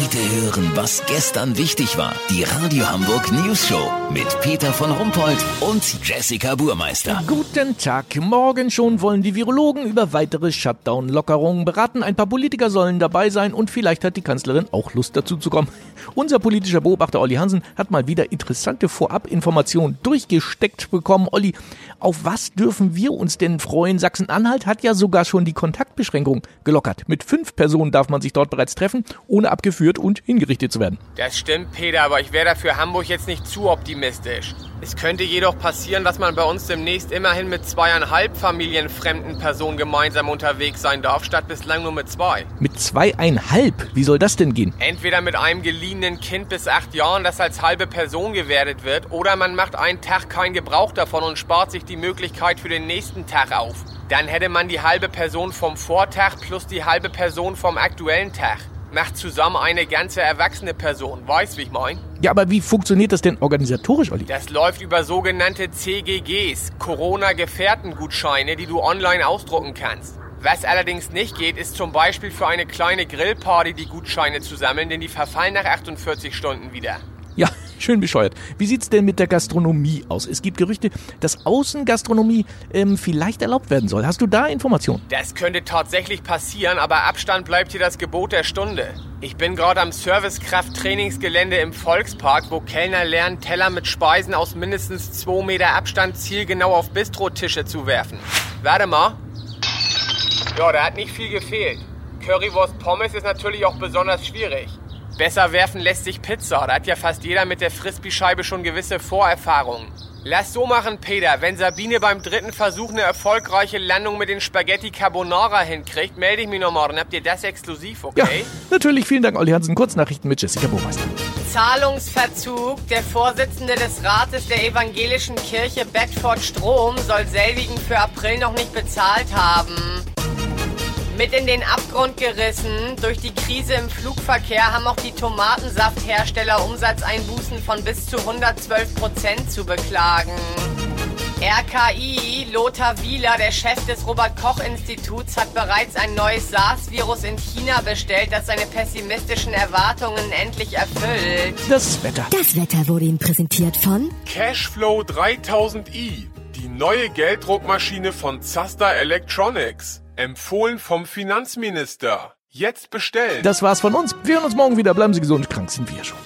Heute hören, was gestern wichtig war. Die Radio Hamburg News Show mit Peter von Rumpold und Jessica Burmeister. Guten Tag. Morgen schon wollen die Virologen über weitere Shutdown-Lockerungen beraten. Ein paar Politiker sollen dabei sein und vielleicht hat die Kanzlerin auch Lust dazu zu kommen. Unser politischer Beobachter Olli Hansen hat mal wieder interessante Vorabinformationen durchgesteckt bekommen. Olli, auf was dürfen wir uns denn freuen? Sachsen-Anhalt hat ja sogar schon die Kontaktbeschränkung gelockert. Mit fünf Personen darf man sich dort bereits treffen, ohne abgeführt und hingerichtet zu werden. Das stimmt, Peter, aber ich wäre dafür Hamburg jetzt nicht zu optimistisch. Es könnte jedoch passieren, dass man bei uns demnächst immerhin mit zweieinhalb familienfremden Personen gemeinsam unterwegs sein darf, statt bislang nur mit zwei. Mit zweieinhalb? Wie soll das denn gehen? Entweder mit einem geliehenen Kind bis acht Jahren, das als halbe Person gewertet wird, oder man macht einen Tag keinen Gebrauch davon und spart sich die Möglichkeit für den nächsten Tag auf. Dann hätte man die halbe Person vom Vortag plus die halbe Person vom aktuellen Tag macht zusammen eine ganze erwachsene Person. Weißt, wie ich mein? Ja, aber wie funktioniert das denn organisatorisch, Olli? Das läuft über sogenannte CGGs, Corona-Gefährtengutscheine, die du online ausdrucken kannst. Was allerdings nicht geht, ist zum Beispiel für eine kleine Grillparty die Gutscheine zu sammeln, denn die verfallen nach 48 Stunden wieder. Ja, schön bescheuert. Wie sieht's denn mit der Gastronomie aus? Es gibt Gerüchte, dass Außengastronomie ähm, vielleicht erlaubt werden soll. Hast du da Informationen? Das könnte tatsächlich passieren, aber Abstand bleibt hier das Gebot der Stunde. Ich bin gerade am Servicekraft-Trainingsgelände im Volkspark, wo Kellner lernen, Teller mit Speisen aus mindestens 2 Meter Abstand zielgenau auf Bistrotische zu werfen. Warte mal. Ja, da hat nicht viel gefehlt. Currywurst Pommes ist natürlich auch besonders schwierig. Besser werfen lässt sich Pizza. Da hat ja fast jeder mit der Frisbee-Scheibe schon gewisse Vorerfahrungen. Lass so machen, Peter. Wenn Sabine beim dritten Versuch eine erfolgreiche Landung mit den Spaghetti Carbonara hinkriegt, melde ich mich noch morgen. Habt ihr das exklusiv, okay? Ja, natürlich. Vielen Dank, Olli Hansen. Kurznachrichten mit Jessica Burmeister. Zahlungsverzug. Der Vorsitzende des Rates der evangelischen Kirche Bedford Strom soll selbigen für April noch nicht bezahlt haben. Mit in den Abgrund gerissen. Durch die Krise im Flugverkehr haben auch die Tomatensafthersteller Umsatzeinbußen von bis zu 112 Prozent zu beklagen. RKI, Lothar Wieler, der Chef des Robert-Koch-Instituts, hat bereits ein neues SARS-Virus in China bestellt, das seine pessimistischen Erwartungen endlich erfüllt. Das Wetter. Das Wetter wurde Ihnen präsentiert von Cashflow 3000i, die neue Gelddruckmaschine von Zasta Electronics. Empfohlen vom Finanzminister. Jetzt bestellen. Das war's von uns. Wir hören uns morgen wieder. Bleiben Sie gesund. Krank sind wir schon.